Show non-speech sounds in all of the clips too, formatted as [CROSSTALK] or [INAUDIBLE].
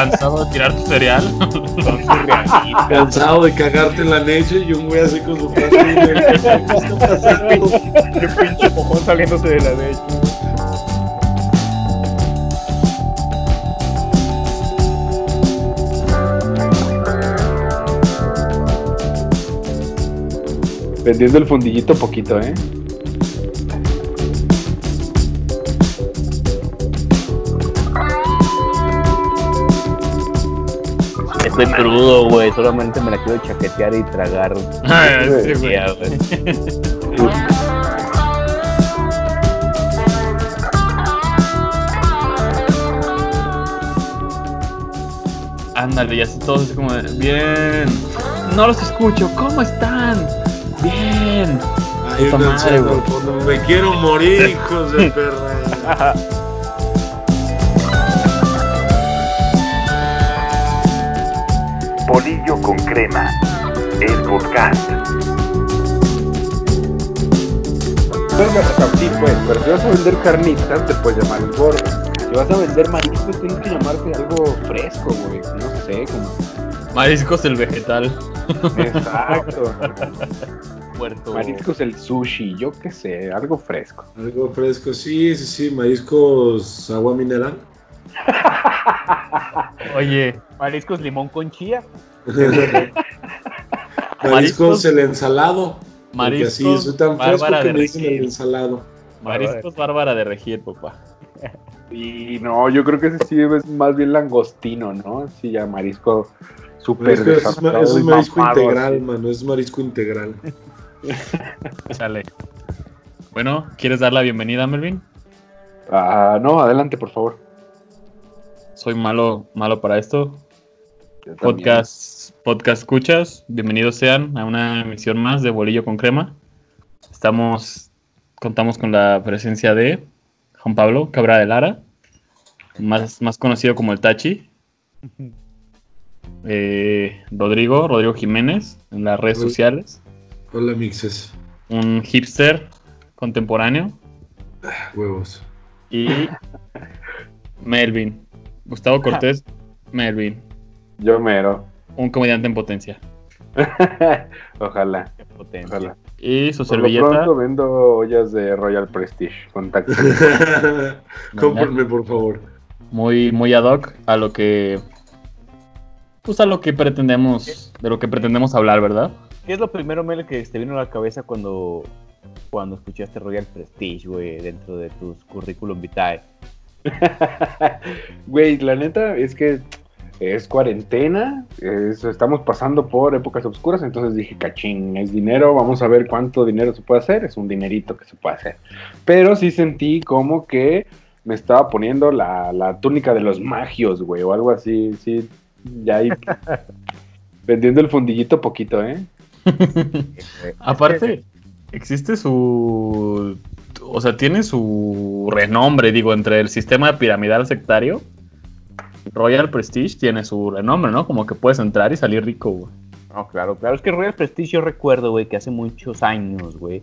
cansado de tirar tu cereal. [LAUGHS] Cansado de cagarte en la leche y un güey así con su plato. [LAUGHS] ¿Qué pinche mojón saliéndose de la leche. Vendiendo el fundillito poquito, ¿eh? Estoy crudo, güey. Solamente me la quiero chaquetear y tragar. Ay, [LAUGHS] sí, güey. Ándale, ya está todos así como de, bien. No los escucho, ¿cómo están? Bien. Un madre, fondo. Me quiero morir, hijos de perra. [LAUGHS] Bolillo con crema. El podcast. O sea, sí, pues, pero si vas a vender carnitas, te puedes llamar el gordo. Si vas a vender mariscos, tienes que llamarte algo fresco, güey. No sé, como. Mariscos el vegetal. Exacto. [LAUGHS] Puerto. Mariscos el sushi, yo qué sé, algo fresco. Algo fresco, sí, sí, sí. Mariscos, agua mineral. Oye, Mariscos limón con chía. [LAUGHS] [LAUGHS] Mariscos, el ensalado. Mariscos. así soy tan fresco Bárbara que de me dicen el ensalado. Mariscos Bárbara de Regir, papá. Y no, yo creo que ese sí es más bien langostino, ¿no? Sí, ya marisco súper es es, es marisco mamado, integral, así. mano. Es marisco integral. [LAUGHS] Chale. Bueno, ¿quieres dar la bienvenida, Melvin? Ah, no, adelante, por favor. Soy malo, malo para esto. Podcast, podcast escuchas. Bienvenidos sean a una emisión más de Bolillo con Crema. Estamos, contamos con la presencia de Juan Pablo Cabra de Lara, más, más conocido como el Tachi. [LAUGHS] Eh, Rodrigo, Rodrigo Jiménez, en las redes Hola. sociales. Hola, mixes. Un hipster contemporáneo. Huevos. Y [LAUGHS] Melvin. Gustavo Cortés, [LAUGHS] Melvin. Yo mero. Un comediante en potencia. [LAUGHS] ojalá, Qué potencia. ojalá. Y su Por lo servilleta. pronto vendo ollas de Royal Prestige. Contacto. [LAUGHS] Cómprenme, por favor. muy, muy ad hoc a lo que. Pues a lo que pretendemos. De lo que pretendemos hablar, ¿verdad? ¿Qué es lo primero, Mel, que te vino a la cabeza cuando, cuando escuchaste Royal Prestige, güey, dentro de tus currículum vitae? [LAUGHS] Güey, la neta es que es cuarentena, es- estamos pasando por épocas oscuras, entonces dije, cachín, es dinero, vamos a ver cuánto dinero se puede hacer, es un dinerito que se puede hacer. Pero sí sentí como que me estaba poniendo la, la túnica de los magios, güey, o algo así, sí, ya ahí [LAUGHS] vendiendo el fundillito poquito, ¿eh? [LAUGHS] Aparte, existe su. O sea, tiene su renombre, digo, entre el sistema piramidal sectario. Royal Prestige tiene su renombre, ¿no? Como que puedes entrar y salir rico, güey. No, claro, claro. Es que Royal Prestige yo recuerdo, güey, que hace muchos años, güey,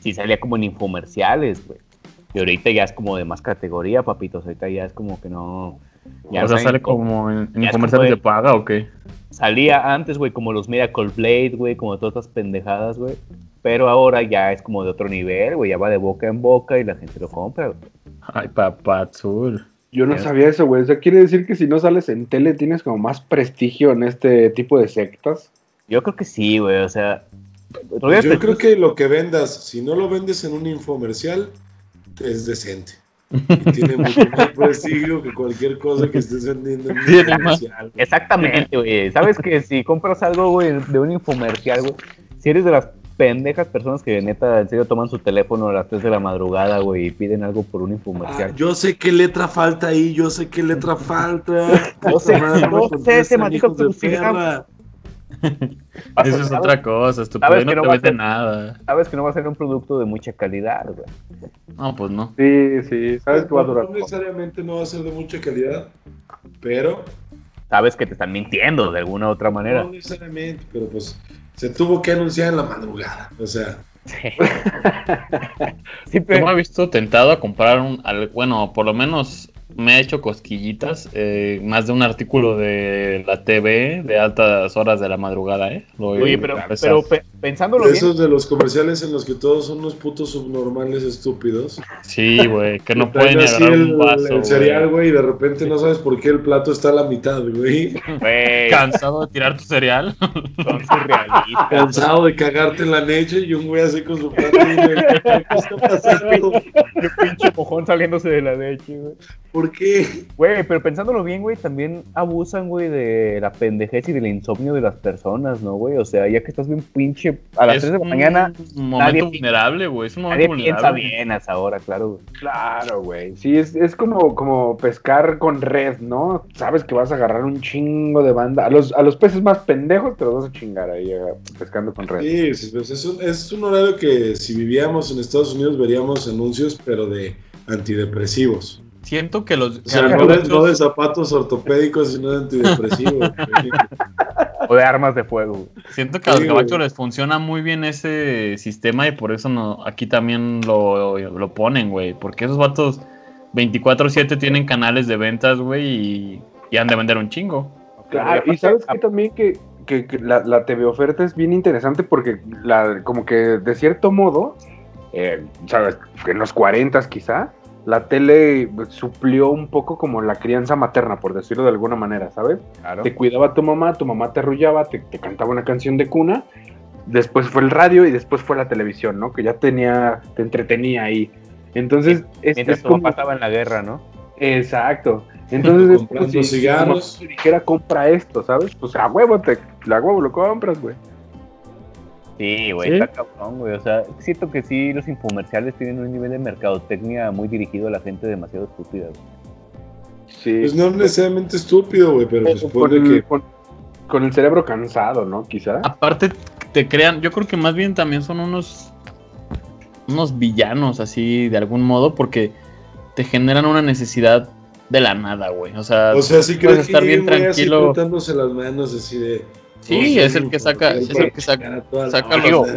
sí salía como en infomerciales, güey. Y ahorita ya es como de más categoría, papitos. Ahorita ya es como que no... Ya o sea, sale como en, en ya es comerciales como de paga o qué. Salía antes, güey, como los Miracle Blade, güey, como todas estas pendejadas, güey. Pero ahora ya es como de otro nivel, güey. Ya va de boca en boca y la gente lo compra, güey. Ay, papá azul. Yo no sabía eso, güey. O sea, quiere decir que si no sales en tele tienes como más prestigio en este tipo de sectas. Yo creo que sí, güey. O sea, Pues Yo Prestige- creo que lo que vendas, si no lo vendes en un infomercial, es decente. Y tiene [LAUGHS] mucho más prestigio que cualquier cosa que estés vendiendo en un infomercial. Exactamente, güey. Sabes que si compras algo, güey, de un infomercial, güey, si eres de las pendejas personas que neta en serio toman su teléfono a las 3 de la madrugada, güey, y piden algo por un Ah, infomercial. yo sé qué letra falta ahí, yo sé qué letra falta. [LAUGHS] Yo sé, yo sé, perra. Vas [LAUGHS] a- Eso es otra cosa, que No no te vende nada. Sabes que no va a ser un producto de mucha calidad, güey. No, pues no. Sí, sí, sabes que va a durar. No necesariamente no va a ser de mucha calidad, pero Sabes que te están mintiendo de alguna u otra manera. no necesariamente, pero pues se tuvo que anunciar en la madrugada, o sea, Sí, [LAUGHS] Yo pero- me he visto tentado a comprar un, al- bueno, por lo menos me ha hecho cosquillitas. eh, más de un artículo de la TV de altas horas de la madrugada, ¿eh? Lo Oye, pero, pero pe- pensándolo De bien, esos de los comerciales en los que todos son unos putos subnormales estúpidos. Sí, güey, que no [LAUGHS] pueden ni así agarrar el, un vaso. el güey. cereal, güey, y de repente no sabes por qué el plato está a la mitad, güey. Cansado de tirar tu cereal. son surrealistas. Cansado de cagarte en la leche y un güey así con su plato. y, güey, [LAUGHS] ¿Qué está pasando? Qué pinche mojón saliéndose de la leche, güey. ¿Por qué? Güey, pero pensándolo bien, güey, también abusan, güey, de la pendejez y del insomnio de las personas, ¿no, güey? O sea, ya que estás bien pinche a las Es 3 de la un mañana, momento nadie- vulnerable, güey. Es un nadie momento piensa vulnerable. bien a esa hora, claro, güey. Claro, güey. Sí, es, es como, como pescar con red, ¿no? Sabes que vas a agarrar un chingo de banda. A los, a los peces más pendejos te los vas a chingar ahí eh, pescando con red. Sí, sí, pues es, un, es un horario que si vivíamos en Estados Unidos veríamos anuncios, pero de antidepresivos. Siento que los. O sea, no de, muchos- no de zapatos ortopédicos, sino de antidepresivos. [LAUGHS] O de armas de fuego. Siento que a los gabachos les funciona muy bien ese sistema y por eso no, aquí también lo, lo ponen, güey. Porque esos vatos 24-7 tienen canales de ventas, güey, y, y han de vender un chingo. Claro, y sabes que también que, que- que la, la TV oferta es bien interesante porque la, como que de cierto modo, eh, sabes, en los 40 quizá, la tele suplió un poco como la crianza materna, por decirlo de alguna manera, ¿sabes? Claro. Te cuidaba tu mamá, tu mamá te arrullaba, te, te cantaba una canción de cuna, después fue el radio y después fue la televisión, ¿no? Que ya tenía, te entretenía ahí. Entonces, es, Mientras es tu como... papá estaba en la guerra, ¿no? Exacto. Entonces es como si, cigarros. dijera compra esto, ¿sabes? Pues a huevo, te, a huevo lo compras, güey. Sí, güey, ¿Sí? está cabrón, güey. O sea, siento que sí, los infomerciales tienen un nivel de mercadotecnia muy dirigido a la gente demasiado estúpida, güey. Sí. Pues no necesariamente estúpido, güey, pero con, supone el, que con- con el cerebro cansado, ¿no? Quizá. Aparte, te crean, yo creo que más bien también son unos unos villanos así de algún modo porque te generan una necesidad de la nada, güey. O sea, O sea, sí puedes crees que estar bien así tranquilo. frotándose las manos así de... Sí, "Oh, es el que saca- es el que saca- saca banda". los-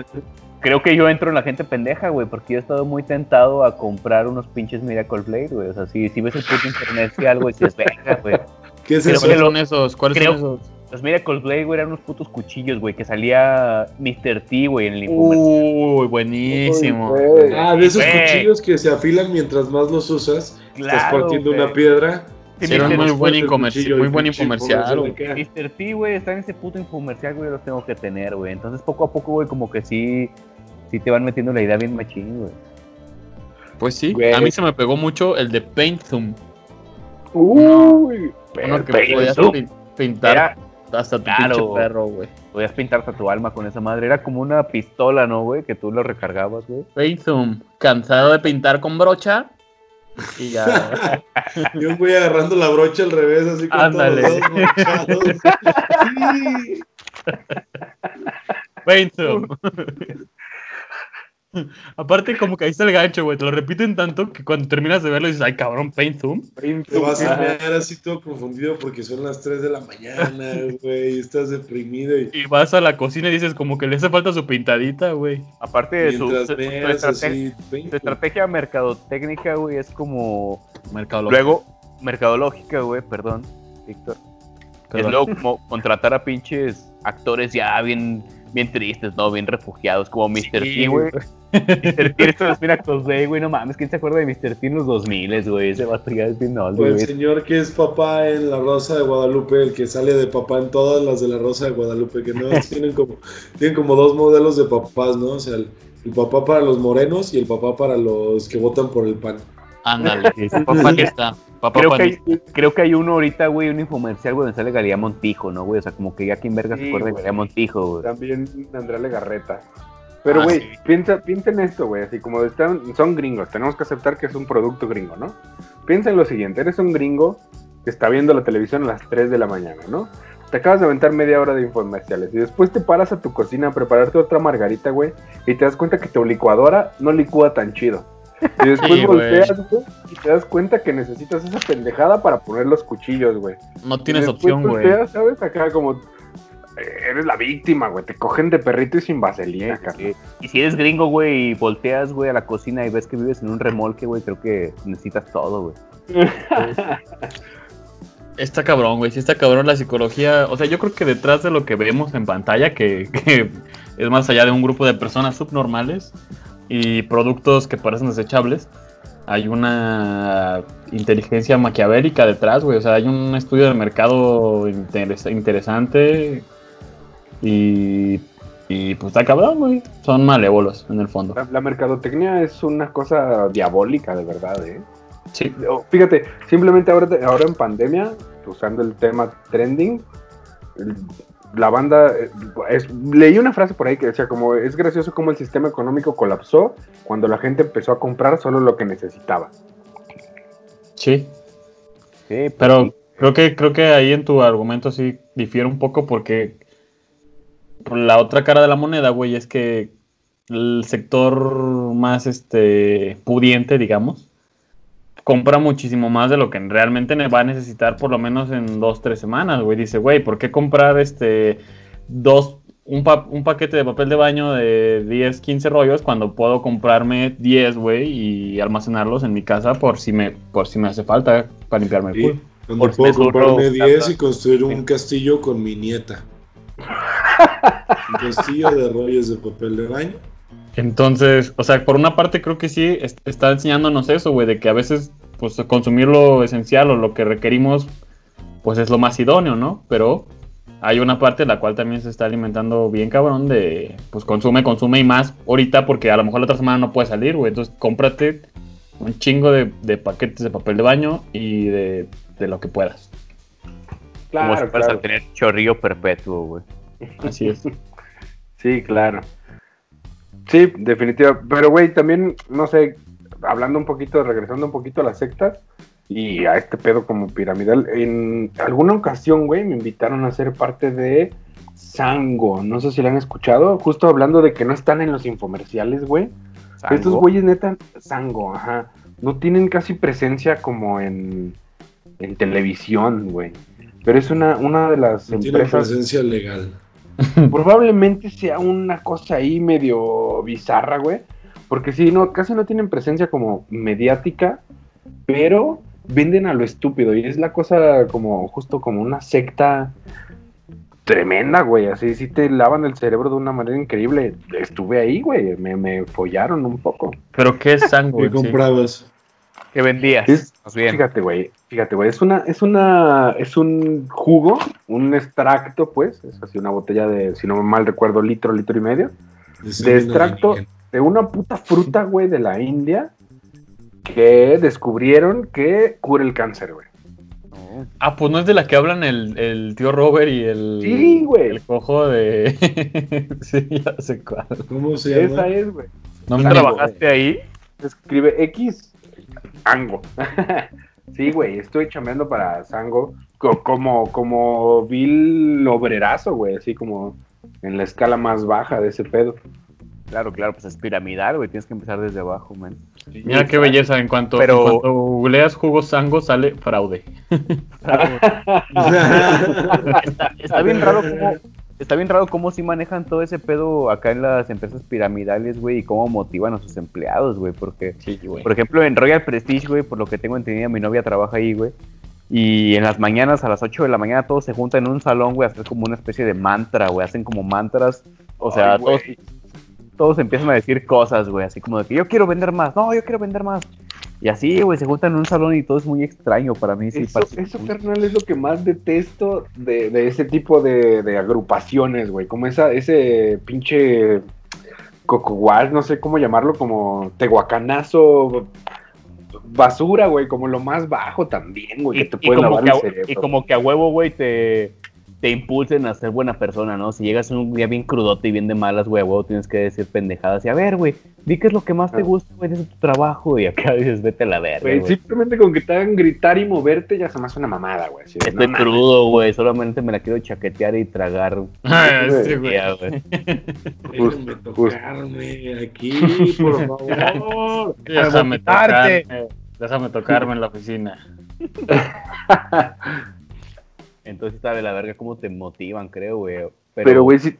Creo que yo entro en la gente pendeja, güey, porque yo he estado muy tentado a comprar unos pinches Miracle Blade, güey. O sea, si, si ves el puto internet y algo y dices, venga, güey. ¿Qué es Creo eso? ¿Cuáles que son esos? ¿Cuáles creo- son esos? Los Miracle Blade, güey, eran unos putos cuchillos, güey, que salía Mr. T, güey, en el infomercial. Uy, buenísimo. Uy. Ah, de esos cuchillos que se afilan mientras más los usas. estás Claro, partiendo güey. una piedra. Sí, Hicieron muy después buen cuchillo, muy buen infomercial. Mr. T, güey, está en ese puto infomercial, güey, los tengo que tener, güey. Entonces, poco a poco, güey, como que sí, sí te van metiendo la idea bien machín, güey. Pues sí, Güey. a mí se me pegó mucho el de Paint Zoom. Uy, Uno que pero- podías pin- pintar Era, hasta tu Claro. pinche perro, güey. podías pintarte tu alma con esa madre. Era como una pistola, ¿no, güey? Que tú lo recargabas, güey. Paint Zoom, cansado de pintar con brocha. [LAUGHS] Y ya. Y un güey agarrando la brocha al revés, así con Ándale. todos los dedos mochados. [LAUGHS] [LAUGHS] Aparte, como que ahí está el gancho, güey. Te lo repiten tanto que cuando terminas de verlo dices, ay, cabrón, Paint Zoom. Te vas a mear así todo confundido porque son las 3 de la mañana, [LAUGHS] güey. y Estás deprimido y Y vas a la cocina y dices, como que le hace falta su pintadita, güey. Aparte de su, mientras su- su veas estrate- así. su estrategia mercadotécnica, güey, es como. Luego, mercadológica, güey, perdón, Víctor. Es luego como contratar a pinches actores ya bien, bien tristes, ¿no? Bien refugiados, como Mr. Sí, T, güey. Mr. T, esto es Miracle Blade, güey, no mames, ¿quién se acuerda de Mr. T en los 2000, güey? Ese vato ya es bien old, O el güey. señor que es papá en La Rosa de Guadalupe, el que sale de papá en todas las de La Rosa de Guadalupe, que no tienen como, tienen como dos modelos de papás, ¿no? O sea, el, el papá para los morenos y el papá para los que votan por el pan. Ándale. Papá que está. Papá Creo que, hay, creo que hay uno ahorita, güey, un infomercial, güey, donde sale Galía Montijo, ¿no, güey? O sea, como que ya quien verga se acuerda de. Galía Montijo, güey. También Andrea Legarreta. Pero, Ah, güey, sí. piensa, piensa en esto, güey. Así como están, son gringos, tenemos que aceptar que es un producto gringo, ¿no? Piensa en lo siguiente: eres un gringo que está viendo la televisión a las 3 de la mañana, ¿no? Te acabas de aventar media hora de infomerciales y después te paras a tu cocina a prepararte otra margarita, güey, y te das cuenta que tu licuadora no licúa tan chido. Y después Sí, volteas, güey, y te das cuenta que necesitas esa pendejada para poner los cuchillos, güey. No tienes opción, güey. volteas, ¿sabes? Acá como eh, eres la víctima, güey. Te cogen de perrito y sin vaselina, carnal. Sí. Y si eres gringo, güey, y volteas, güey, a la cocina y ves que vives en un remolque, güey, creo que necesitas todo, güey. [LAUGHS] Está cabrón, güey. Sí está cabrón la psicología. O sea, yo creo que detrás de lo que vemos en pantalla, que, [LAUGHS] que es más allá de un grupo de personas subnormales y productos que parecen desechables, hay una inteligencia maquiavélica detrás, güey. O sea, hay un estudio de mercado interes- interesante y, y pues está cabrón, güey. Son malévolos en el fondo. La, la mercadotecnia es una cosa diabólica, de verdad, ¿eh? Sí. Fíjate, simplemente ahora, ahora en pandemia, usando el tema trending, la banda, eh, es- leí una frase por ahí que decía como, es gracioso cómo el sistema económico colapsó cuando la gente empezó a comprar solo lo que necesitaba. Sí. Sí, pues, Pero sí. creo que creo que ahí en tu argumento sí difiere un poco porque por la otra cara de la moneda, güey, es que el sector más este pudiente, digamos, compra muchísimo más de lo que realmente va a necesitar por lo menos en dos, tres semanas, güey. Dice, güey, ¿por qué comprar este dos un, pa- un paquete de papel de baño de 10, 15 rollos cuando puedo comprarme 10, güey, y almacenarlos en mi casa por si me por si me hace falta para limpiarme el culo? Sí, Cuando Por puedo comprarme 10 casa. y construir un castillo con mi nieta. [LAUGHS] Un castillo de rollos de papel de baño. Entonces, o sea, por una parte creo que sí es- está enseñándonos eso, güey, de que a veces pues consumir lo esencial o lo que requerimos pues es lo más idóneo, ¿no? Pero hay una parte en la cual también se está alimentando bien cabrón de pues consume, consume y más ahorita porque a lo mejor la otra semana no puede salir, güey. Entonces cómprate un chingo de, de paquetes de papel de baño y de, de lo que puedas. como si fueras a tener chorrillo perpetuo, güey. Así es. [LAUGHS] Sí, claro. Sí, definitivamente. Pero, güey, también, no sé, hablando un poquito, regresando un poquito a las sectas y a este pedo como piramidal, en alguna ocasión, güey, me invitaron a ser parte de Sango. No sé si lo han escuchado, justo hablando de que no están en los infomerciales, güey. Estos güeyes neta, Sango, ajá. No tienen casi presencia como en, en televisión, güey. Pero es una, una de las No tiene empresas presencia legal. [LAUGHS] Probablemente sea una cosa ahí medio bizarra, güey. Porque sí, no, casi no tienen presencia como mediática, pero venden a lo estúpido. Y es la cosa como, justo como una secta tremenda, güey. Así sí te lavan el cerebro de una manera increíble. Estuve ahí, güey. Me, me follaron un poco. Pero ¿qué [LAUGHS] es sango? ¿Qué comprabas? ¿Qué vendías? Es- bien. Fíjate, güey, fíjate, güey, es una, es una, es un jugo, un extracto, pues, es así una botella de, si no mal recuerdo, litro, litro y medio, de extracto de una puta fruta, güey, de la India, que descubrieron que cura el cáncer, güey. Ah, pues no es de la que hablan el, el tío Robert y el, Sí, güey. el cojo de... [LAUGHS] sí, ya sé cuál. ¿Cómo se llama? Esa es, güey. No ¿Tú me trabajaste ahí? Se escribe X, Ango. [LAUGHS] sí, güey, estoy chambeando para Sango co- como, como vil obrerazo, güey, así como en la escala más baja de ese pedo. Claro, claro, pues es piramidal, güey. Tienes que empezar desde abajo, man. Mira qué belleza, en cuanto, Pero- en cuanto googleas jugos sango sale fraude. [LAUGHS] [LAUGHS] Está, está bien raro cómo. Está bien raro cómo sí manejan todo ese pedo acá en las empresas piramidales, güey, y cómo motivan a sus empleados, güey, porque, Sí, güey. por ejemplo, en Royal Prestige, güey, por lo que tengo entendido, mi novia trabaja ahí, güey, y en las mañanas, a las 8 de la mañana, todos se juntan en un salón, güey, a hacer como una especie de mantra, güey, hacen como mantras, o sea, Ay, todos, todos empiezan a decir cosas, güey, así como de que yo quiero vender más, no, yo quiero vender más, y así, güey, se juntan en un salón y todo es muy extraño para mí, sí, Eso, carnal, es lo que más detesto de, de ese tipo de, de agrupaciones, güey. Como esa, ese pinche cocogual, no sé cómo llamarlo, como tehuacanazo, basura, güey, como lo más bajo también, güey, que te y, puede como lavar que el a, cerebro. y como que a huevo, güey, te, te impulsen a ser buena persona, ¿no? Si llegas un día bien crudote y bien de malas, güey, a huevo tienes que decir pendejadas. Y a ver, güey, di qué es lo que más te gusta, güey, de tu trabajo. Y acá [LAUGHS] dices, vete a la verga, Güey, güey. simplemente con que te hagan gritar y moverte ya se me hace una mamada, güey. de, Estoy no mames. crudo, güey, solamente me la quiero chaquetear y tragar. Ah, sí, güey. Ya, güey. [LAUGHS] Déjame tocarme aquí, por favor. [LAUGHS] Déjame tocarme, déjame tocarme en la oficina. Entonces está de la verga cómo te motivan, creo, güey. Pero, güey, sí,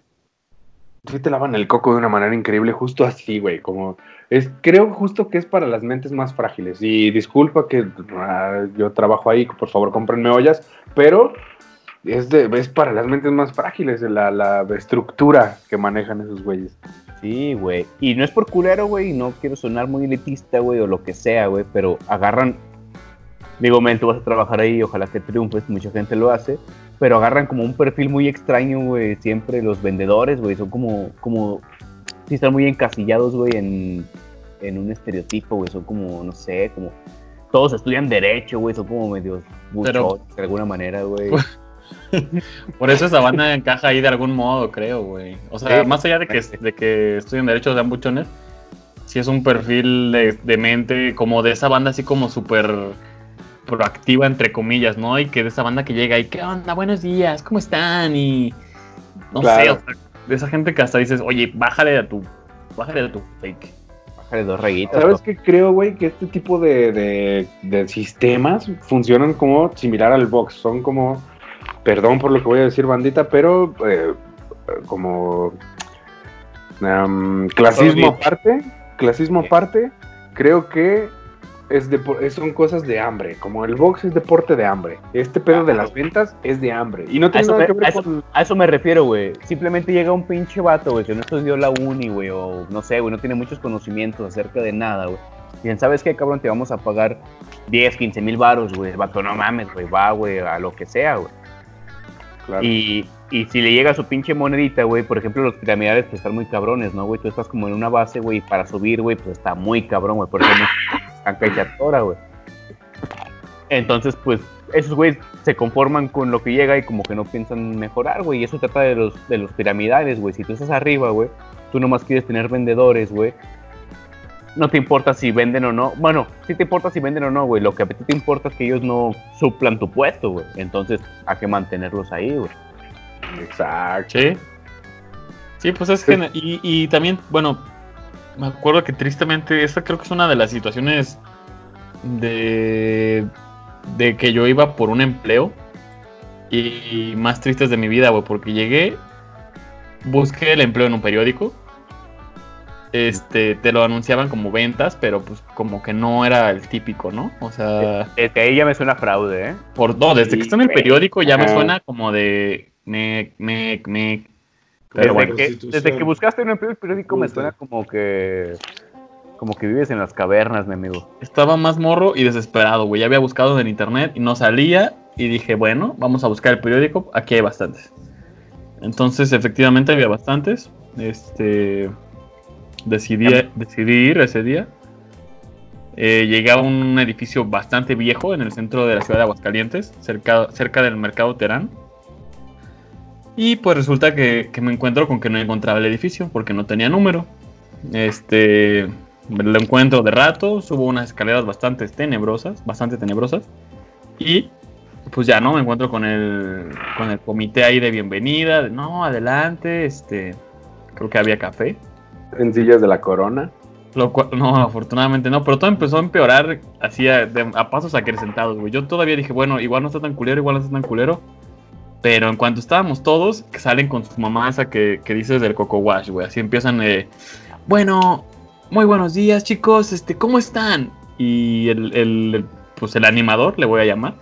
sí te lavan el coco de una manera increíble, justo así, güey. Como es, creo justo que es para las mentes más frágiles. Y disculpa que ah, yo trabajo ahí, por favor, cómprenme ollas, pero es, de, es para las mentes más frágiles la, la estructura que manejan esos güeyes. Sí, güey. Y no es por culero, güey, y no quiero sonar muy elitista, güey, o lo que sea, güey, pero agarran. Digo, men, tú vas a trabajar ahí, ojalá que triunfes, mucha gente lo hace, pero agarran como un perfil muy extraño, güey, siempre los vendedores, güey, son como, como, sí están muy encasillados, güey, en, en un estereotipo, güey, son como, no sé, como, todos estudian derecho, güey, son como medios buchones de alguna manera, güey. [LAUGHS] Por eso esa banda encaja ahí de algún modo, creo, güey. O sea, Sí. más allá de que, de que estudien derechos sean buchones, sí es un perfil de, de mente como de esa banda así como súper proactiva, entre comillas, ¿no? Y que de esa banda que llega y, ¿qué onda? Buenos días, ¿cómo están? Y no sé, o sea, de esa gente que hasta dices, oye, bájale a tu, bájale a tu fake. Bájale dos rayitas. ¿Sabes qué creo, güey? Que este tipo de, de- de sistemas funcionan como similar al box. Son como, perdón por lo que voy a decir, bandita, pero eh, como clasismo aparte, clasismo aparte, creo que es es- son cosas de hambre. Como el box es deporte de hambre. Este pedo de las ventas es de hambre. Y no A tiene eso, nada me, que a ver eso- con... a eso me refiero, güey. Simplemente llega un pinche vato, güey, que no estudió la uni, güey, o no sé, güey, no tiene muchos conocimientos acerca de nada, güey. Dicen, ¿sabes qué, cabrón? Te vamos a pagar 10, 15 mil baros, güey. El vato, no mames, güey, va, güey, a lo que sea, güey. Claro. Y, y si le llega su pinche monedita, güey, por ejemplo, los piramidales pues están muy cabrones, ¿no, güey? Tú estás como en una base, güey, para subir, güey, pues está muy cabrón, güey. Por ejemplo, Chatora, güey. Entonces, pues, esos güeyes se conforman con lo que llega y como que no piensan mejorar, güey. Y eso trata de los, de los piramidales, güey. Si tú estás arriba, güey, tú nomás quieres tener vendedores, güey. No te importa si venden o no. Bueno, sí te importa si venden o no, güey. Lo que a ti te importa es que ellos no suplan tu puesto, güey. Entonces, hay que mantenerlos ahí, güey. Exacto. Sí. Sí, pues es que. Y, y también, bueno, me acuerdo que tristemente, esta creo que es una de las situaciones de. de que yo iba por un empleo. Y más tristes de mi vida, güey, porque llegué. Busqué el empleo en un periódico. Este, te lo anunciaban como ventas, pero pues como que no era el típico, ¿no? O sea. Desde ahí ya me suena fraude, ¿eh? Por, no, desde Sí, que está en el periódico ya me suena como de mec, mec, Desde, Pero bueno, que, prostitución. desde que buscaste un empleo periódico me suena como que. Como que vives en las cavernas, mi amigo. estaba más morro y desesperado, güey. Ya había buscado en internet y no salía. Y dije, bueno, vamos a buscar el periódico. Aquí hay bastantes. Entonces, efectivamente, había bastantes. Este. Decidí, decidí ir ese día. Eh, llegué a un edificio bastante viejo en el centro de la ciudad de Aguascalientes, cerca, cerca del mercado Terán. Y pues resulta que, que me encuentro con que no encontraba el edificio porque no tenía número. Este, lo encuentro de rato, subo unas escaleras bastante tenebrosas, bastante tenebrosas. Y pues ya no, me encuentro con el, con el comité ahí de bienvenida. de, no, adelante, este, creo que había café. Sencillas de la corona. Lo cual, no, afortunadamente no, pero todo empezó a empeorar así a, de- a pasos acrecentados, güey. Yo todavía dije, bueno, igual no está tan culero, igual no está tan culero. Pero en cuanto estábamos todos, que salen con su mamá esa que, que dices del Coco Wash, güey. Así empiezan, eh, bueno, muy buenos días, chicos, este, ¿cómo están? Y el, el- el- pues el animador, le voy a llamar.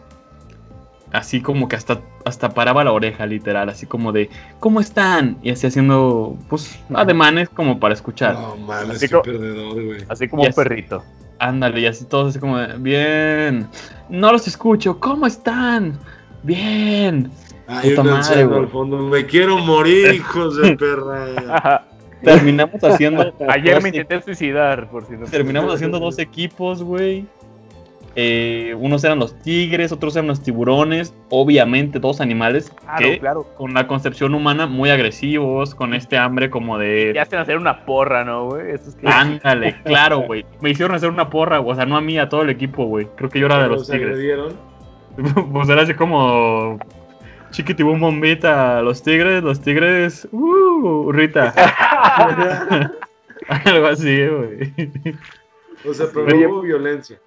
Así como que hasta, hasta paraba la oreja, literal, así como de, ¿cómo están? Y así haciendo, pues, ademanes como para escuchar. No, mames, Así qué co- perdedor, güey. Así como un perrito. Ándale, y así todos así como, de, bien, no los escucho, ¿cómo están? Bien. Puta un madre, güey. al fondo. Me quiero morir, hijos de perra. [LAUGHS] Terminamos haciendo... [LAUGHS] Ayer me intenté suicidar, por si no. Terminamos haciendo dos equipos, güey. Eh, unos eran los tigres, otros eran los tiburones. Obviamente, dos animales Claro, que claro. con la concepción humana muy agresivos, con este hambre como de... Ya hacen hacer una porra, ¿no, güey? Eso es que. Ándale, claro, güey. Me hicieron hacer una porra, o sea, no a mí, a todo el equipo, güey. Creo que yo era de los Los tigres. agredieron. [LAUGHS] Pues era así como chiquitibum bombita, los tigres, los tigres, uh, Rita. [LAUGHS] [LAUGHS] Algo así, güey. O sea, pero Oye, hubo violencia.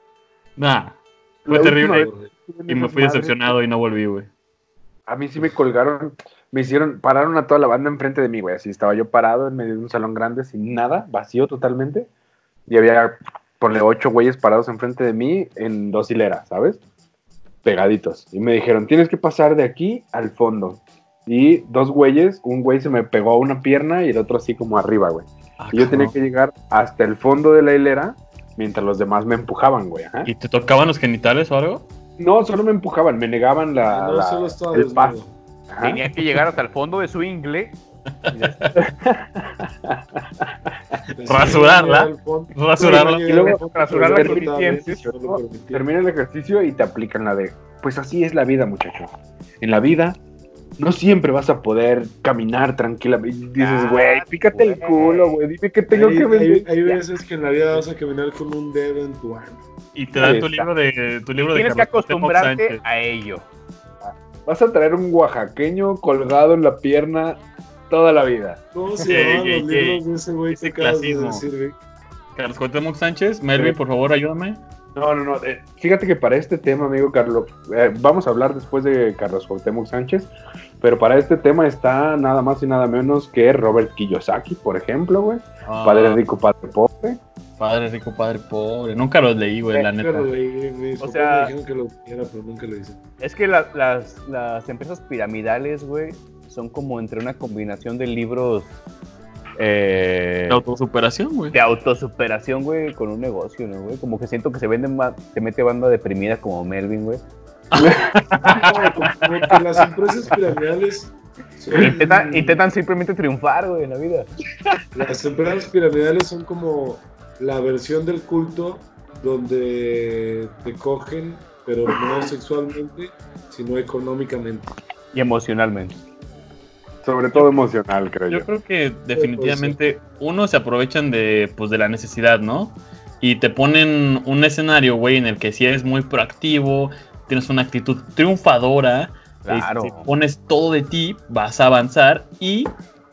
Nah, fue La terrible última y me fui decepcionado y no volví, güey. a mí sí me colgaron, me hicieron, pararon a toda la banda enfrente de mí, güey. Así estaba yo parado en medio de un salón grande sin nada, vacío totalmente. Y había, ponle ocho güeyes parados enfrente de mí en dos hileras, ¿sabes? Pegaditos. Y me dijeron, tienes que pasar de aquí al fondo. Y dos güeyes, un güey se me pegó a una pierna y el otro así como arriba, güey. Ah, Y yo tenía que llegar hasta el fondo de la hilera mientras los demás me empujaban, güey. ajá. ¿Y te tocaban los genitales o algo? No, solo me empujaban, me negaban la, no, la- solo el paso. Tenía que llegar hasta el fondo de su ingle. [LAUGHS] Rasurarla. Rasurarla. Y luego con dientes. Termina el ejercicio y te aplican la de, pues así es la vida, muchacho. En la vida no siempre vas a poder caminar tranquilamente. Dices, Ah, güey, pícate el culo, güey, dime que tengo hay, que hay- vender. hay veces que en la vida vas a caminar con un dedo en tu ano. Y te dan tu libro de tu libro de Tienes que acostumbrarte a ello. Vas a traer un oaxaqueño colgado en la pierna toda la vida. ¿Cómo se [LAUGHS] llamaban los libros de ese güey Ese que acabas de clasismo. decir, güey? Carlos Cuauhtémoc Sánchez, Melvin, por favor, ayúdame. No, no, no. eh, fíjate que para este tema, amigo Carlos, eh, vamos a hablar después de Carlos Cuauhtémoc Sánchez, pero para este tema está nada más y nada menos que Robert Kiyosaki, por ejemplo, güey. Padre Ah, rico, padre pobre. Padre rico, padre pobre. Nunca los leí, güey, la Nunca neta. lo leí, mis O sea- me dijeron que lo leyera, pero nunca lo hice. Es que la- las, las empresas piramidales, güey, son como entre una combinación de libros eh, La autosuperación, güey. de autosuperación, güey, con un negocio, ¿no, güey? Como que siento que se venden más, te mete banda deprimida como Melvin, güey. No, como que las empresas piramidales son- Intentan, intentan simplemente triunfar, güey, en la vida. Las empresas piramidales son como la versión del culto donde te cogen, pero no sexualmente, sino económicamente. Y emocionalmente. Sobre todo emocional, creo yo. Yo creo que definitivamente uno se aprovechan de pues de la necesidad, ¿no? Y te ponen un escenario, güey, en el que si eres muy proactivo, tienes una actitud triunfadora, Claro. este, pones todo de ti, vas a avanzar y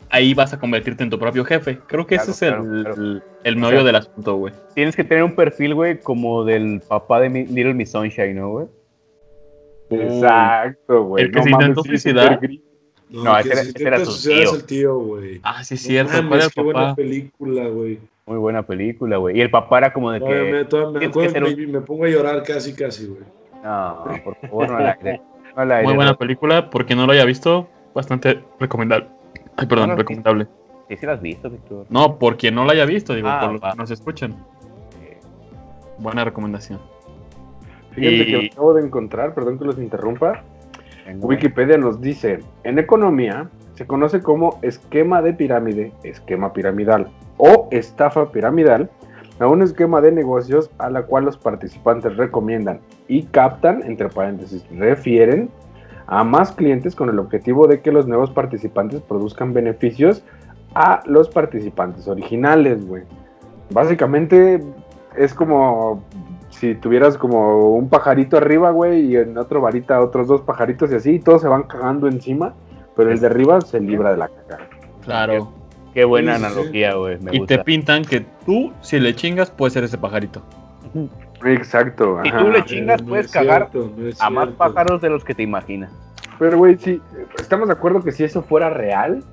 ahí vas a convertirte en tu propio jefe. Creo que Claro, ese es el, claro, claro. el, el meollo sea, del asunto, güey. Tienes que tener un perfil, güey, como del papá de mi- Little Miss Sunshine, ¿no, güey? Exacto, güey. El que se intentó sí, suicidar. gris. No, ese era- si ese intenta era su suicidar es tío. el tío, güey. Ah, sí, es No cierto. mames, ¿Cuál era el qué buena película, güey. Muy buena película, güey. Y el papá era como de Todavía que... me, todavía me tienes acuerdo que que ser me, me pongo a llorar casi, casi, güey. No, por favor, no la aire. No la Muy buena no. película, porque no lo haya visto, bastante recomendable. Ay, perdón, No, recomendable. Sí, sí la has visto, Víctor. No, por quien no la haya visto, digo, Ah, por los que nos escuchan. Buena recomendación. Fíjate Y- que acabo de encontrar, perdón que los interrumpa. Wikipedia nos dice, en economía se conoce como esquema de pirámide, esquema piramidal o estafa piramidal a un esquema de negocios a la cual los participantes recomiendan y captan, entre paréntesis, refieren a más clientes con el objetivo de que los nuevos participantes produzcan beneficios a los participantes originales, güey. Básicamente es como si tuvieras como un pajarito arriba, güey, y en otro varita otros dos pajaritos y así, y todos se van cagando encima, pero el de arriba se libra de la caca. Claro. Qué buena Sí, analogía, güey. Y gusta. te pintan que tú, si le chingas, puedes ser ese pajarito. Exacto. Si ajá. tú le chingas, No puedes es cagar cierto, no es a más pájaros de los que te imaginas. Pero, güey, sí, estamos de acuerdo que si eso fuera real,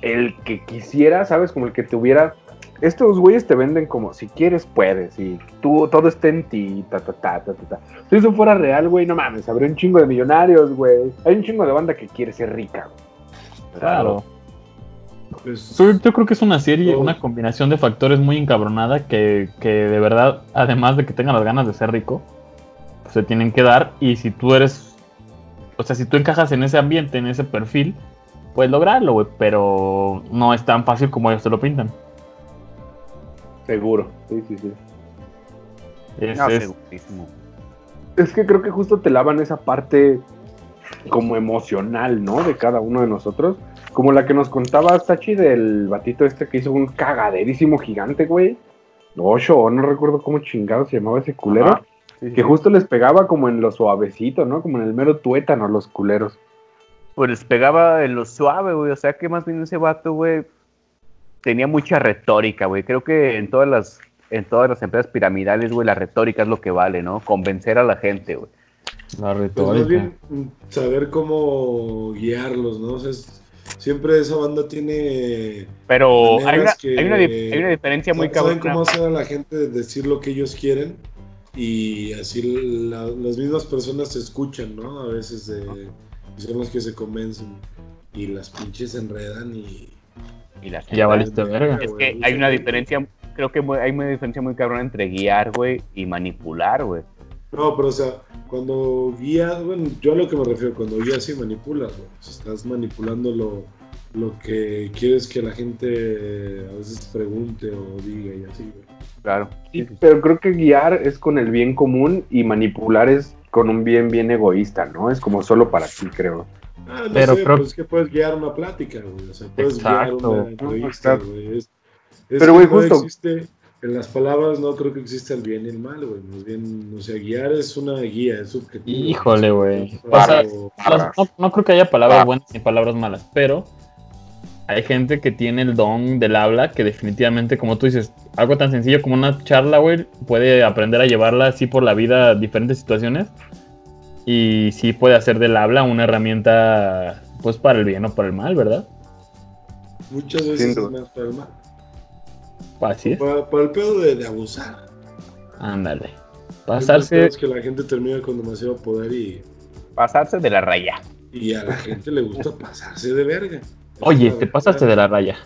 el que quisiera, ¿sabes? Como el que tuviera... Estos güeyes te venden como, si quieres, puedes, y tú, todo está en ti, ta, ta, ta, ta, ta, ta. Si eso fuera real, güey, no mames, habría un chingo de millonarios, güey. Hay un chingo de banda que quiere ser rica, güey. Claro. Pues, Yo, yo creo que es una serie, una combinación de factores muy encabronada que, que de verdad, además de que tengan las ganas de ser rico, pues se tienen que dar. Y si tú eres, o sea, si tú encajas en ese ambiente, en ese perfil, puedes lograrlo, güey. Pero no es tan fácil como ellos te lo pintan. Seguro. Sí, sí, sí. Es- No, es- segurísimo. Es que creo que justo te lavan esa parte como emocional, ¿no? De cada uno de nosotros. Como la que nos contaba Sachi del batito este que hizo un cagaderísimo gigante, güey. Ocho, no recuerdo cómo chingado se llamaba ese culero. Ajá. Sí, sí, Que sí. justo les pegaba como en lo suavecito, ¿no? Como en el mero tuétano los culeros. Pues les pegaba en lo suave, güey. O sea que más bien ese vato, güey, tenía mucha retórica, güey. Creo que en todas las, en todas las empresas piramidales, güey, la retórica es lo que vale, ¿no? Convencer a la gente, güey. La Pues más retórica. bien mm, saber cómo guiarlos, ¿no? O sea, es- siempre esa banda tiene... Pero hay una, que- hay, una, hay una diferencia muy saben cabrona. cómo hacer a la gente decir lo que ellos quieren y así la- las mismas personas se escuchan, ¿no? A veces de, son las que se convencen y las pinches se enredan y... Y las Ya valiste verga. Es que hay una diferencia, creo que hay una diferencia muy cabrona entre guiar, güey, y manipular, güey. No, pero o sea, cuando guías, bueno, yo a lo que me refiero, cuando guías y manipulas, güey. O sea, estás manipulando lo, lo que quieres que la gente a veces pregunte o diga y así, güey. Claro. Sí, pero creo que guiar es con el bien común y manipular es con un bien bien egoísta, ¿no? Es como solo para ti, creo. Ah, no Pero sé, creo- pues es que puedes guiar una plática, güey. O sea, puedes Exacto. guiar una entrevista, exacto. güey. Es, es Pero, que güey, no justo- existe, en las palabras no creo que exista el bien y el mal, güey. Más bien, o sea, guiar es una guía, es subjetivo. Híjole, güey. Pasa- Barras. No, no creo que haya palabras buenas ni palabras malas, pero hay gente que tiene el don del habla que definitivamente, como tú dices, algo tan sencillo como una charla, güey, puede aprender a llevarla así por la vida a diferentes situaciones y sí puede hacer del habla una herramienta, pues para el bien o para el mal, ¿verdad? Muchas veces es más para el mal. Así es. Para, para el pedo de, de abusar. Ándale. Pasarse. pedos que la gente termina con demasiado poder y, Pasarse de la raya. y a la gente le gusta pasarse de verga. [LAUGHS] Oye, es te pasaste de la raya.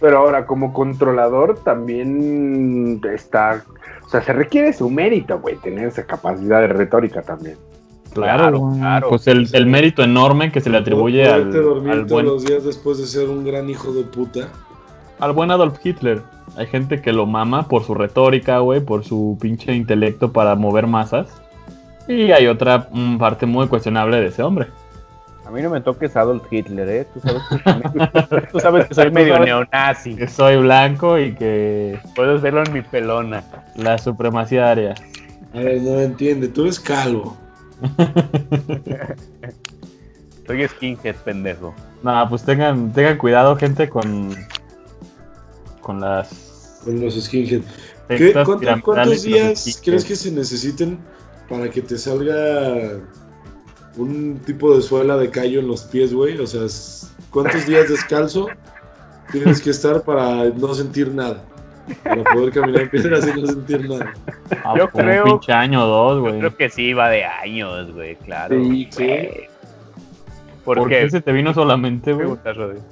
Pero ahora, como controlador, también está. O sea, se requiere su mérito, güey, tener esa capacidad de retórica también. Claro, Claro. Pues el, el mérito enorme que se le atribuye al, dormir al todos buen los días después de ser un gran hijo de puta. al buen Adolf Hitler. Hay gente que lo mama por su retórica, güey, por su pinche intelecto para mover masas. Y hay otra mm, parte muy cuestionable de ese hombre. A mí no me toques Adolf Hitler, ¿eh? Tú sabes que, [LAUGHS] tú sabes que soy medio neonazi. Que soy blanco y que Puedes verlo en mi pelona. la supremacía aria. A ver, no entiende, tú eres calvo. [LAUGHS] Soy skinhead, pendejo. No, pues tengan, tengan cuidado, gente, con, con las Con los skinhead. ¿Qué, sectas cuánto- piramidales ¿Cuántos días crees que se necesiten para que te salga un tipo de suela de callo en los pies, güey? O sea, ¿cuántos días descalzo tienes que estar para no sentir nada? Para poder caminar en piedras y no sentir nada. Ah, Yo creo- un pinche año o dos, güey. Creo que sí, va de años, güey, claro. Sí, güey. ¿Por, ¿Por qué qué? se te vino solamente, güey?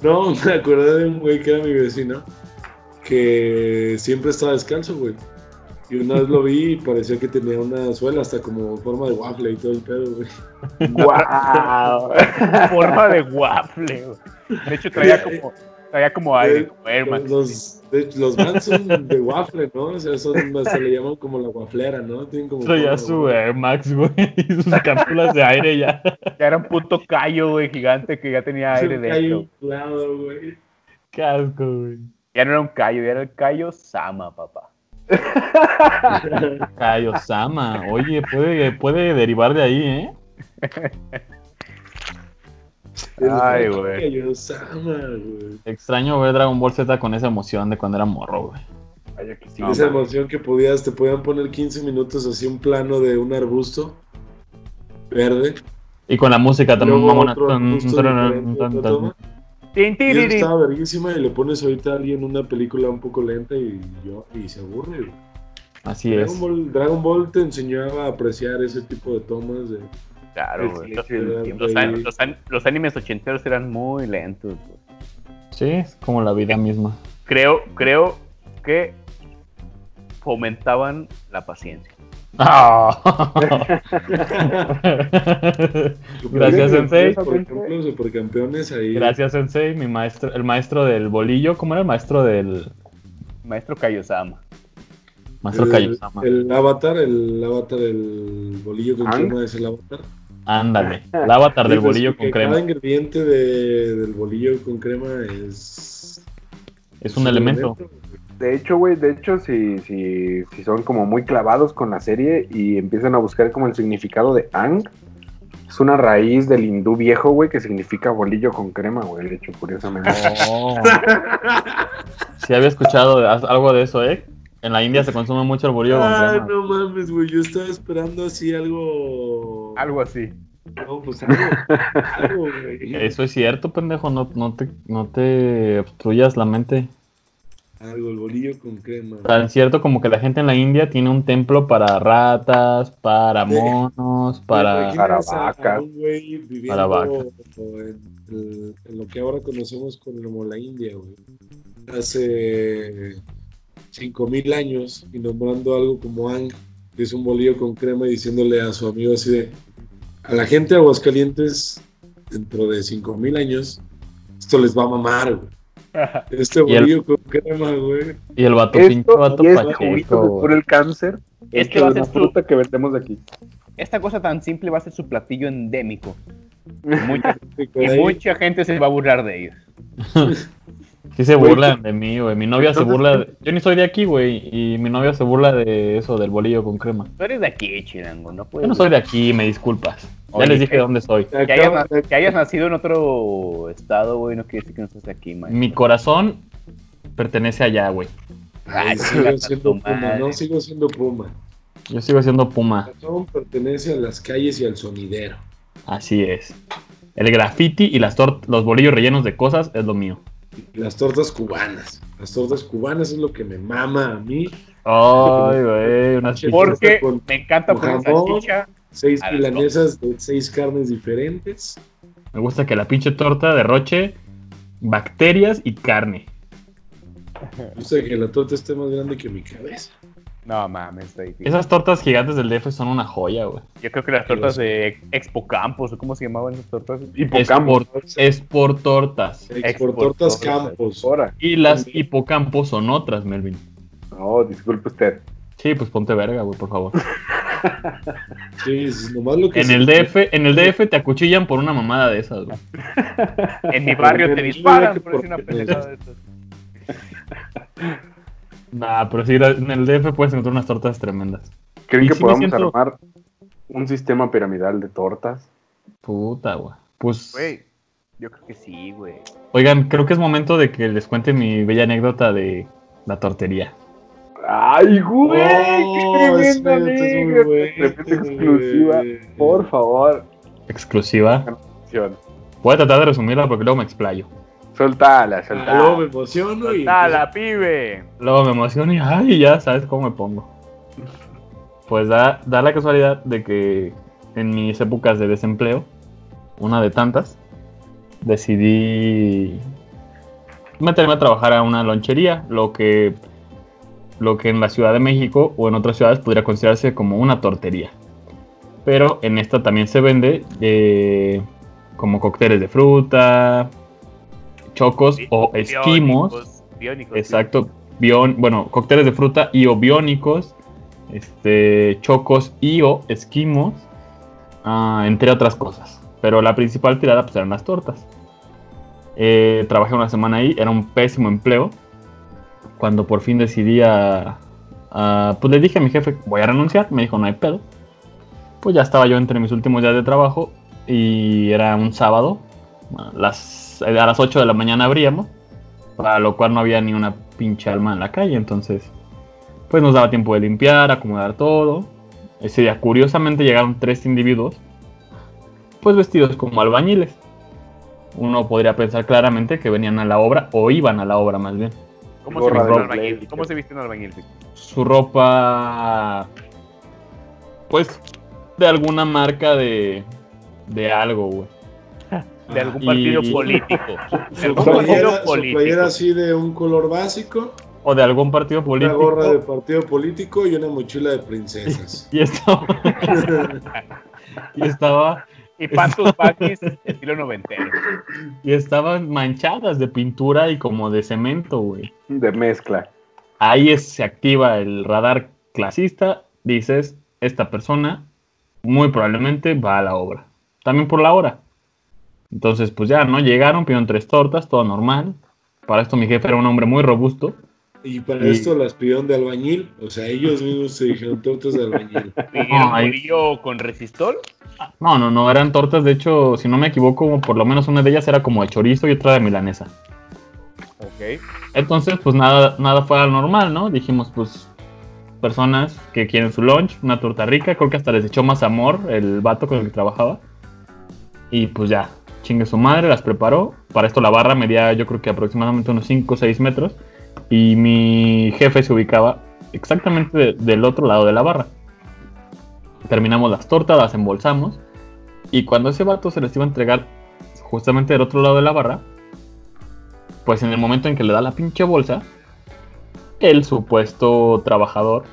No, me acordé de un güey que era mi vecino que siempre estaba descalzo, güey. Y una vez lo vi y parecía que tenía una suela hasta como forma de waffle y todo el pedo, güey. [LAUGHS] ¡Guau! Forma de waffle, güey. De hecho, traía como, traía como aire, como Air Max. Los, de los Vans son de waffle, ¿no? O sea, son, se le llaman como la wafflera, ¿no? Tienen como forma de su. Air Max, güey, [LAUGHS] y sus cápsulas de aire ya. Ya era un puto callo, güey, gigante que ya tenía aire cae dentro. inflado, güey. Qué asco, güey. Ya no era un callo, ya era el callo Sama, papá. [LAUGHS] Cayo Sama. Oye, puede, puede derivar de ahí, ¿eh? [LAUGHS] Ay, güey. Extraño ver Dragon Ball Z con esa emoción de cuando era morro, güey. Vaya que sí. Esa man. emoción que podías, te podían poner 15 minutos así un plano de un arbusto verde. Y con la música también mamona. estaba verguísima y le pones ahorita a alguien una película un poco lenta y, yo, y se aburre. güey. Así es. Dragon Ball, Dragon Ball te enseñaba a apreciar ese tipo de tomas de... Claro, güey. Sí, Los, animes ochenteros eran muy lentos, güey. Sí, es como la vida misma. Creo, creo que fomentaban la paciencia. Ah. [LAUGHS] [LAUGHS] Gracias, Sensei. Por ejemplo, supercampeones ahí. Gracias, Sensei. Mi maestro, el maestro del bolillo. ¿Cómo era el maestro del Maestro Kaiosama. maestro el, Kaiosama? el avatar, el avatar del bolillo con crema es el avatar. Ándale. [LAUGHS] El avatar del bolillo con crema. Cada ingrediente de- del bolillo con crema es. Es un elemento. De hecho, güey, de hecho, si, si, si son como muy clavados con la serie y empiezan a buscar como el significado de Ang, es una raíz del hindú viejo, güey, que significa bolillo con crema, güey, de hecho, curiosamente. Oh. Sí había escuchado algo de eso, ¿eh? En la India se consume mucho el bolillo con Ah, crema. no mames, güey. Yo estaba esperando así algo. Algo así. No, pues algo. algo, güey. [LAUGHS] Eso es cierto, pendejo. No, no, te, no te obstruyas la mente. Algo, el bolillo con crema. Tan cierto como que la gente en la India tiene un templo para ratas, para monos, ¿Te para... para vacas. Para vacas. En, en lo que ahora conocemos como la India, güey. Hace 5000 años y nombrando algo como Ang, que es un bolillo con crema y diciéndole a su amigo así de a la gente de Aguascalientes dentro de 5000 años esto les va a mamar, güey. [LAUGHS] Este Y el- bolillo con crema, güey. Y el vato, pinche vato y pacheco, que cura el cáncer. Este Este va a es ser fruta que vendemos de aquí. Esta cosa tan simple va a ser su platillo endémico. [LAUGHS] Y mucha, Y por mucha gente se va a burlar de ellos. [LAUGHS] Sí se burlan de mí, güey. Mi novia se burla... de- Yo ni soy de aquí, güey. Y mi novia se burla de eso, del bolillo con crema. Tú eres de aquí, Chilango, no puedes. Yo no soy de aquí, me disculpas. Ya les dije eh, dónde soy. Que hayas, que nacido en otro estado, güey, no quiere decir que no estés de aquí, man. Mi corazón pertenece allá, güey. Ay, sigo siendo Puma, no sigo siendo Puma. Yo sigo siendo Puma. El ratón pertenece a las calles y al sonidero. Así es. El graffiti y las los bolillos rellenos de cosas es lo mío. Las tortas cubanas. Las tortas cubanas es lo que me mama a mí. Ay, güey, pizzas- Porque con- me encanta jamón. salchicha. Seis milanesas de seis carnes diferentes. Me gusta que la pinche torta derroche bacterias y carne. Me gusta que la torta esté más grande que mi cabeza. No mames, está difícil. Esas tortas gigantes del DF son una joya, güey. Yo creo que las tortas de Expo Campos, o cómo se llamaban esas tortas. Hipocampo. Export, tortas. Export tortas. Campos. Ahora. Y las hipocampos son otras, Melvin. No, disculpe usted. Sí, pues ponte verga, güey, por favor. Sí, nomás lo que En el DF, en el DF te acuchillan por una mamada de esas, güey. En mi barrio te disparan por una pendejada de esas. [LAUGHS] Nah, pero sí, en el DF puedes encontrar unas tortas tremendas. ¿Creen Y que podamos siento- armar un sistema piramidal de tortas? Puta, güey. Pues, Güey, yo creo que sí, güey. oigan, creo que es momento de que les cuente mi bella anécdota de la tortería. ¡Ay, güey! Oh, ¡Qué tremenda exclusiva. Por favor. Exclusiva. Voy a tratar de resumirla porque luego me explayo. Soltala, Ah, luego me soltala. emociono y. ¡Dala, pibe! Luego me emociono y ay, ya sabes cómo me pongo. Pues da, da la casualidad de que en mis épocas de desempleo, una de tantas, decidí meterme a trabajar a una lonchería, lo que, lo que en la Ciudad de México o en otras ciudades podría considerarse como una tortería. Pero en esta también se vende eh, como cócteles de fruta, chocos o esquimos. Biónicos, biónicos, Exacto. Bion, bueno, cócteles de fruta y o biónicos, este, chocos y o esquimos, ah, entre otras cosas. Pero la principal tirada pues eran las tortas. Eh, trabajé una semana ahí, era un pésimo empleo. Cuando por fin decidí a, a- Pues le dije a mi jefe, voy a renunciar. Me dijo, no hay pedo. Pues ya estaba yo entre mis últimos días de trabajo y era un sábado. A las, a las 8 de la mañana abríamos para lo cual no había ni una pinche alma en la calle, entonces pues nos daba tiempo de limpiar, acomodar todo. Ese día curiosamente llegaron tres individuos, pues vestidos como albañiles. Uno podría pensar claramente que venían a la obra o iban a la obra más bien. ¿Cómo se Gorra viste de un doble, albañil? dije. ¿Cómo se viste un albañil? Su ropa, pues de alguna marca de, de algo, güey. De algún Y- partido político. [LAUGHS] De Su algún playera, partido su político. playera así de un color básico, O de algún partido una político. gorra de partido político y una mochila de princesas. [LAUGHS] [LAUGHS] Y estaba, y estaba Y pantus paquis estilo noventero. Y estaban manchadas de pintura y como de cemento, güey. De mezcla. Ahí es- se activa el radar clasista. Dices, esta persona muy probablemente va a la obra. También por la hora. Entonces, pues ya, ¿no? Llegaron, pidieron tres tortas, todo normal. Para esto mi jefe era un hombre muy robusto. Y para Y- esto las pidieron de albañil. O sea, ellos mismos se dijeron tortas de albañil. [LAUGHS] ¿Pidieron bolillo con resistol? No, no, no, eran tortas, de hecho, si no me equivoco, por lo menos una de ellas era como de chorizo y otra de milanesa. Ok. Entonces, pues nada, nada fue al normal, ¿no? Dijimos, pues personas que quieren su lunch, una torta rica, creo que hasta les echó más amor el vato con el que trabajaba. Y pues ya, chingue su madre, las preparó. Para esto la barra medía yo creo que aproximadamente unos 5 o 6 metros. Y mi jefe se ubicaba exactamente de- del otro lado de la barra. Terminamos las tortas, las embolsamos. Y cuando ese vato se les iba a entregar justamente del otro lado de la barra, pues en el momento en que le da la pinche bolsa, el supuesto trabajador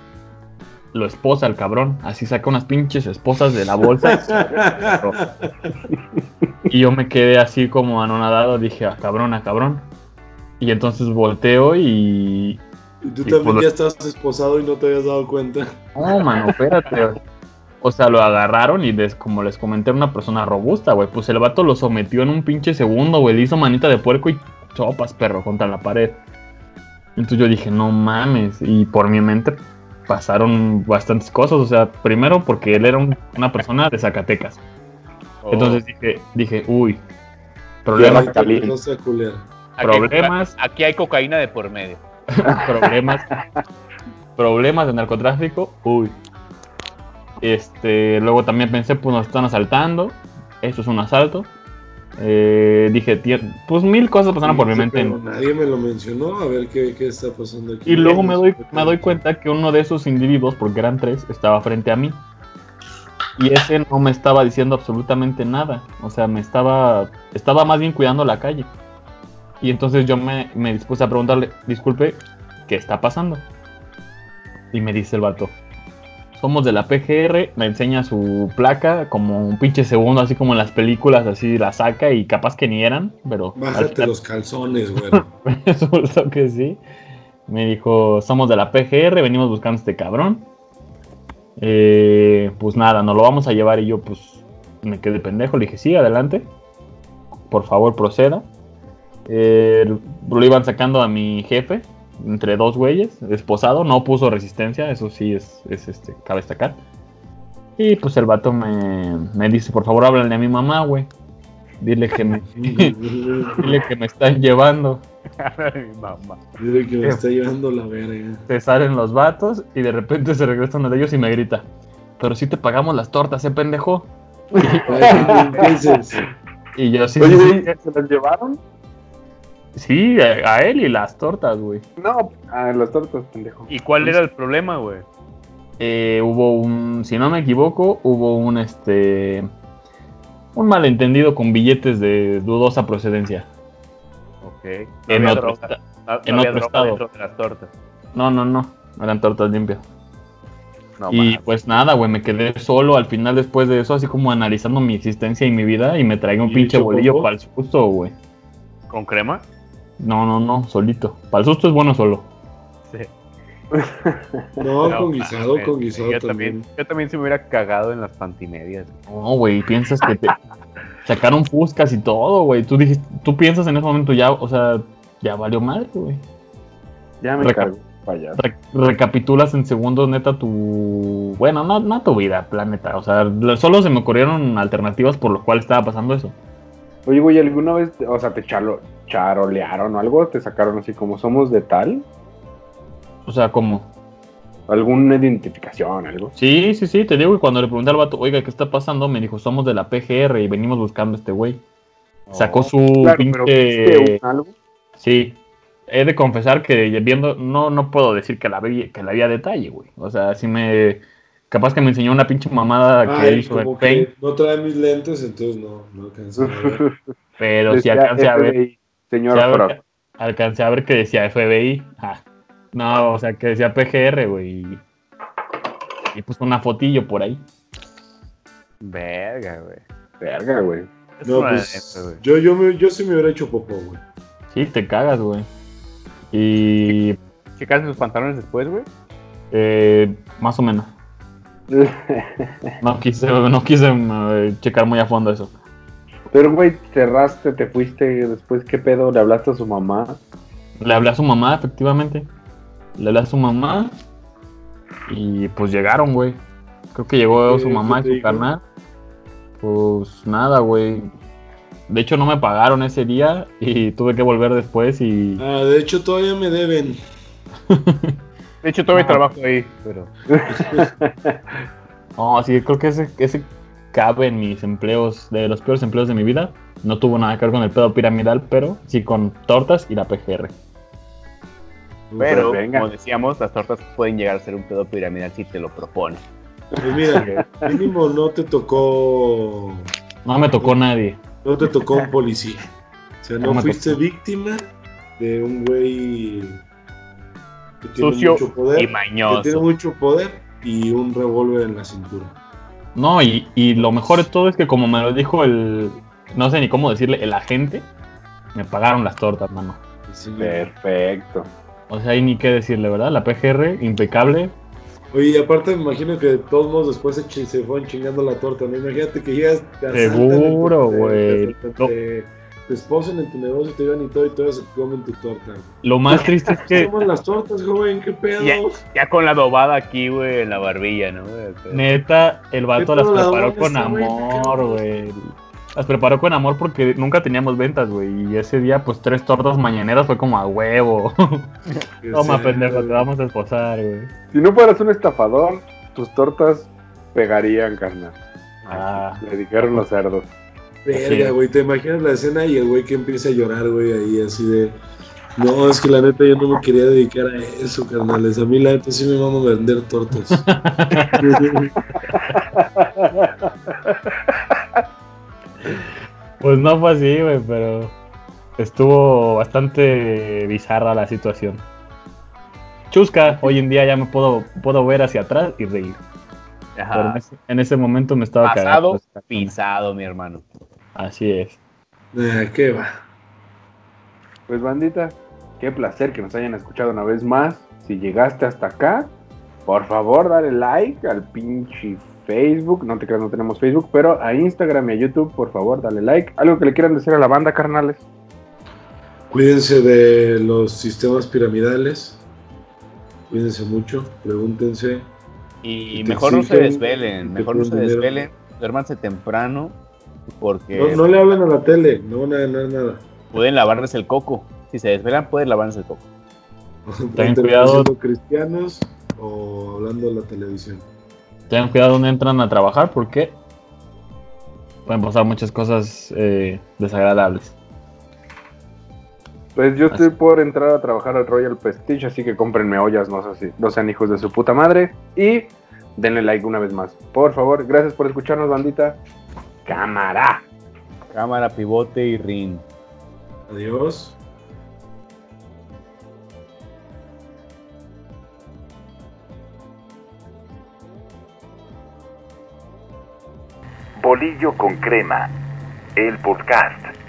lo esposa al cabrón. Así saca unas pinches esposas de la bolsa. [LAUGHS] y yo me quedé así como anonadado. Dije, a cabrón, a cabrón. Y entonces volteo y. Y tú también lo- ya estás esposado y no te habías dado cuenta. No, mano, espérate. O sea, lo agarraron y des- como les comenté, era una persona robusta, güey. Pues el vato lo sometió en un pinche segundo, güey. Le hizo manita de puerco y chopas, perro, contra la pared. Entonces yo dije, no mames. Y por mi mente pasaron bastantes cosas. O sea, primero porque él era un- una persona de Zacatecas. Oh. Entonces dije, dije, uy, problemas. No problemas. [LAUGHS] Aquí hay cocaína de por medio. [LAUGHS] problemas, problemas de narcotráfico, uy. Este, luego también pensé, pues nos están asaltando, esto es un asalto. Eh, dije, "Tío, pues mil cosas pasaron por mi mente. Nadie me lo mencionó. A ver qué, qué está pasando aquí. Y luego me doy, me doy cuenta que uno de esos individuos, porque eran tres, estaba frente a mí. Y ese no me estaba diciendo absolutamente nada. O sea, me estaba, estaba más bien cuidando la calle. Y entonces yo me, me dispuse a preguntarle, disculpe, ¿qué está pasando? Y me dice el vato, somos de la PGR, me enseña su placa como un pinche segundo, así como en las películas, así la saca y capaz que ni eran, pero... Bájate final- los calzones, güey. [LAUGHS] Resultó que sí. Me dijo, somos de la PGR, venimos buscando a este cabrón. Eh, pues nada, nos lo vamos a llevar y yo pues me quedé pendejo. Le dije, sí, adelante. Por favor, proceda. Eh, lo iban sacando a mi jefe, entre dos güeyes, esposado. No puso resistencia, eso sí es, es este, cabe destacar. Y pues el vato me, me dice, por favor, háblale a mi mamá, güey. Dile que me, [LAUGHS] dile que me están llevando. Mi mamá. Dile que me está llevando la verga. se salen los vatos y de repente se regresa uno de ellos y me grita, pero si te pagamos las tortas, ¿eh, pendejo? [LAUGHS] Y yo sí, Oye, sí, ¿se las llevaron? Sí, a, a él y las tortas, güey. No, a las tortas, pendejo. ¿Y cuál era el problema, güey? Eh, hubo un, si no me equivoco, hubo un, este, un malentendido con billetes de dudosa procedencia. Ok. En otro, droga- esta- no- no en otro estado. dentro de las tortas. no, no, no, eran tortas limpias. No, y pues nada, güey, me quedé solo al final después de eso, así como analizando mi existencia y mi vida y me traigo un ¿Y pinche bolillo para el susto, güey. ¿Con crema? No, no, no, solito. Para el susto es bueno solo. Sí. [LAUGHS] No, con guisado, con guisado yo también. Yo también se me hubiera cagado en las pantimedias. No, güey, piensas que te sacaron fuscas y todo, güey. Tú dijiste, tú piensas en ese momento ya, o sea, ya valió madre, güey. Ya me Reca- cargo. Re- recapitulas en segundos, neta, tu. Bueno, no, no tu vida, planeta. O sea, lo- solo se me ocurrieron alternativas por lo cual estaba pasando eso. Oye, güey, ¿alguna vez, o sea, te chalo, charolearon o algo? ¿Te sacaron así como somos de tal? O sea, como. ¿Alguna identificación, algo? Sí, sí, sí, te digo. Y cuando le pregunté al vato, oiga, ¿qué está pasando? Me dijo, somos de la PGR y venimos buscando a este güey. Sacó su Claro, pero pinche. ¿viste un algo? Sí. He de confesar que viendo, no, no puedo decir que la vi, que la vi a detalle, güey. O sea, sí me. Capaz que me enseñó una pinche mamada que hizo Paint, que no trae mis lentes, entonces no, no alcancé a ver. [LAUGHS] [LAUGHS] pero Decía alcancé a ver, FBI, Señor sí a ver Frog. que- alcancé a ver que decía FBI. Ah, no, o sea, que decía PGR, güey. Y, y puso una fotillo por ahí. Verga, güey. Verga, güey. No, pues, yo, yo, me, yo sí me hubiera hecho popó, güey. Sí, te cagas, güey. Y. ¿Checaste sus pantalones después, güey? eh, más o menos. [LAUGHS] No quise, no quise eh, checar muy a fondo eso. Pero, güey, cerraste, te fuiste, después, ¿qué pedo? ¿Le hablaste a su mamá? Le hablé a su mamá, efectivamente. Le hablé a su mamá. Y pues llegaron, güey. Creo que llegó ¿Qué- su mamá y su carnal. Pues nada, güey. De hecho, no me pagaron ese día y tuve que volver después y... Ah, de hecho, todavía me deben. De hecho, todavía No. trabajo ahí, pero... [LAUGHS] No, sí, creo que ese, ese cabe en mis empleos, de los peores empleos de mi vida. No tuvo nada que ver con el pedo piramidal, pero sí con tortas y la PGR. Pero, venga. como decíamos, las tortas pueden llegar a ser un pedo piramidal si te lo propones. Pues mira, [LAUGHS] mínimo no te tocó. No me tocó nadie. No te tocó un policía. O sea, No fuiste tocó. víctima de un güey que tiene Sucio mucho poder. y Que tiene mañoso. mucho poder y un revólver en la cintura. No, y, y lo mejor de todo es que como me lo dijo el, no sé ni cómo decirle, el agente, me pagaron las tortas, mano. Perfecto. O sea, hay ni qué decirle, ¿verdad? La PGR, impecable. Oye, y aparte me imagino que de todos modos después se, se fueron chingando la torta, ¿no? Imagínate que llegas... Seguro, güey. Te, esposan en tu negocio, te llevan y todo, y todos se comen tu torta. Lo más triste es [LAUGHS] que, Toman las tortas, joven, qué pedo. Ya, ya con la adobada aquí, güey, en la barbilla, ¿no? neta, el vato ¿Qué las la preparó con amor, güey. Las preparó con amor porque nunca teníamos ventas, güey. Y ese día, pues, tres tortas mañaneras fue como a huevo. [LAUGHS] Toma, sea, pendejo, te vamos a esposar, güey. Si no fueras un estafador, tus tortas pegarían, carnal. Ah. Le dijeron los cerdos. Verga, güey, te imaginas la escena y el güey que empieza a llorar, güey, ahí así de... No, es que la neta yo no me quería dedicar a eso, carnales. A mí la neta sí me vamos a vender tortas. [LAUGHS] Pues no fue así, güey, pero estuvo bastante bizarra la situación. Chusca, hoy en día ya me puedo, puedo ver hacia atrás y reír. En, Ajá. ese, en ese momento me estaba Pasado, cagando. pisado, mi hermano. Así es. Ah, ¿Qué va? Pues bandita, qué placer que nos hayan escuchado una vez más. Si llegaste hasta acá, por favor dale like al pinche Facebook. No te creas, no tenemos Facebook, pero a Instagram y a YouTube, por favor, dale like. Algo que le quieran decir a la banda, carnales. Cuídense de los sistemas piramidales. Cuídense mucho, pregúntense. Y mejor no se desvelen, mejor no se dinero. desvelen, duérmanse temprano, porque No, no le hablan a la tele, no van a ganar nada. pueden lavarles el coco. Si se desvelan, pueden lavarles el coco. Ten cuidado. siendo cristianos o hablando de la televisión. Tengan cuidado donde entran a trabajar porque pueden pasar muchas cosas eh, desagradables. Pues yo estoy por entrar a trabajar al Royal Prestige, así que cómprenme ollas, no, sé si, no sean hijos de su puta madre. Y denle like una vez más. Por favor, gracias por escucharnos, bandita. Cámara. Cámara, pivote y ring. Adiós. Bolillo con crema. El podcast.